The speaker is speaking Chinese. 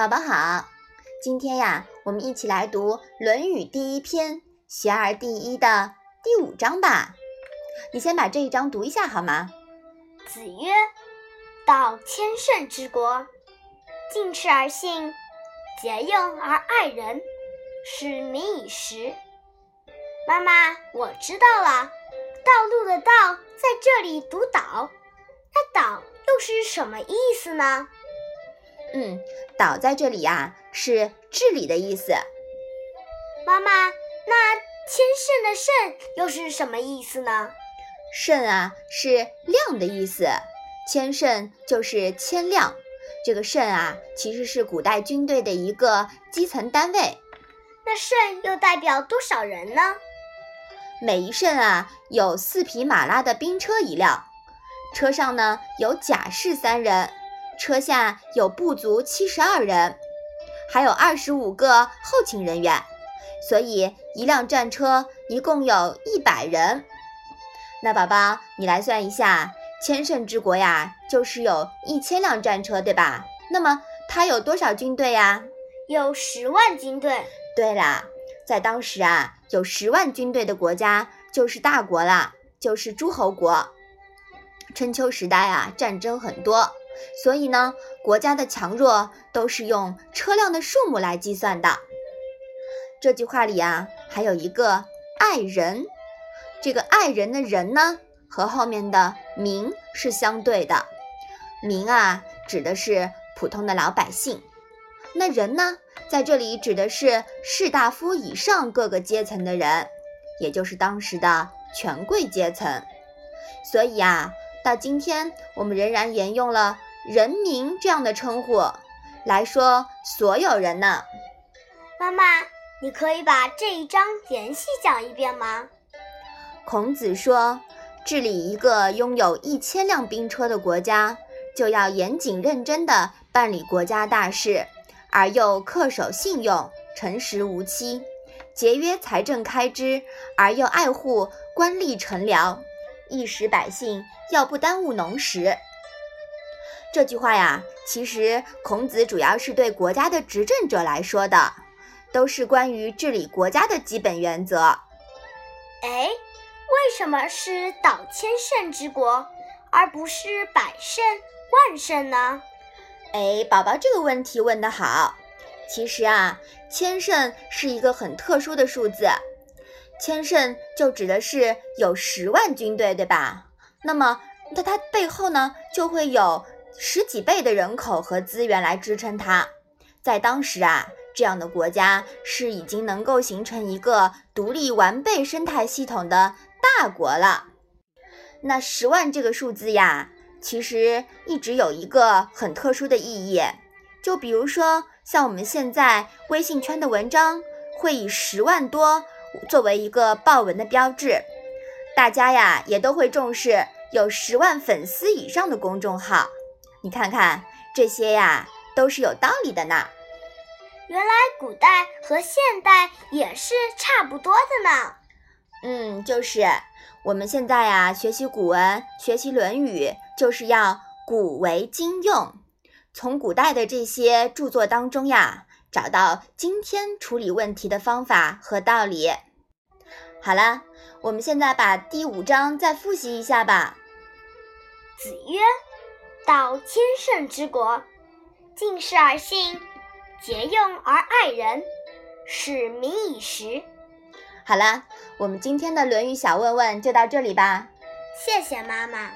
宝宝好，今天呀，我们一起来读《论语》第一篇《学而第一》的第五章吧。你先把这一章读一下好吗？子曰：“道千乘之国，敬事而信，节用而爱人，使民以时。”妈妈，我知道了，道路的“道”在这里读“岛”，那“岛”又是什么意思呢？嗯，岛在这里呀是治理的意思。妈妈，那千圣的圣又是什么意思呢？圣啊是量的意思，千圣就是千量。这个圣啊其实是古代军队的一个基层单位。那圣又代表多少人呢？每一圣啊有四匹马拉的兵车一辆，车上呢有甲士三人。车下有不足七十二人，还有二十五个后勤人员，所以一辆战车一共有一百人。那宝宝，你来算一下，千乘之国呀，就是有一千辆战车，对吧？那么它有多少军队呀？有十万军队。对啦，在当时啊，有十万军队的国家就是大国啦，就是诸侯国。春秋时代啊，战争很多。所以呢，国家的强弱都是用车辆的数目来计算的。这句话里啊，还有一个“爱人”，这个“爱人”的人呢，和后面的“民”是相对的。民啊，指的是普通的老百姓；那人呢，在这里指的是士大夫以上各个阶层的人，也就是当时的权贵阶层。所以啊，到今天我们仍然沿用了。人民这样的称呼来说，所有人呢？妈妈，你可以把这一章详细讲一遍吗？孔子说，治理一个拥有一千辆兵车的国家，就要严谨认真地办理国家大事，而又恪守信用、诚实无欺；节约财政开支，而又爱护官吏臣僚，一时百姓要不耽误农时。这句话呀，其实孔子主要是对国家的执政者来说的，都是关于治理国家的基本原则。哎，为什么是岛千乘之国，而不是百胜万胜呢？哎，宝宝这个问题问得好。其实啊，千胜是一个很特殊的数字，千乘就指的是有十万军队，对吧？那么，那它背后呢，就会有。十几倍的人口和资源来支撑它，在当时啊，这样的国家是已经能够形成一个独立完备生态系统的大国了。那十万这个数字呀，其实一直有一个很特殊的意义。就比如说，像我们现在微信圈的文章，会以十万多作为一个报文的标志，大家呀也都会重视有十万粉丝以上的公众号。你看看这些呀，都是有道理的呢。原来古代和现代也是差不多的呢。嗯，就是我们现在呀，学习古文、学习《论语》，就是要古为今用，从古代的这些著作当中呀，找到今天处理问题的方法和道理。好了，我们现在把第五章再复习一下吧。子曰。道千乘之国，敬事而信，节用而爱人，使民以时。好了，我们今天的《论语》小问问就到这里吧。谢谢妈妈。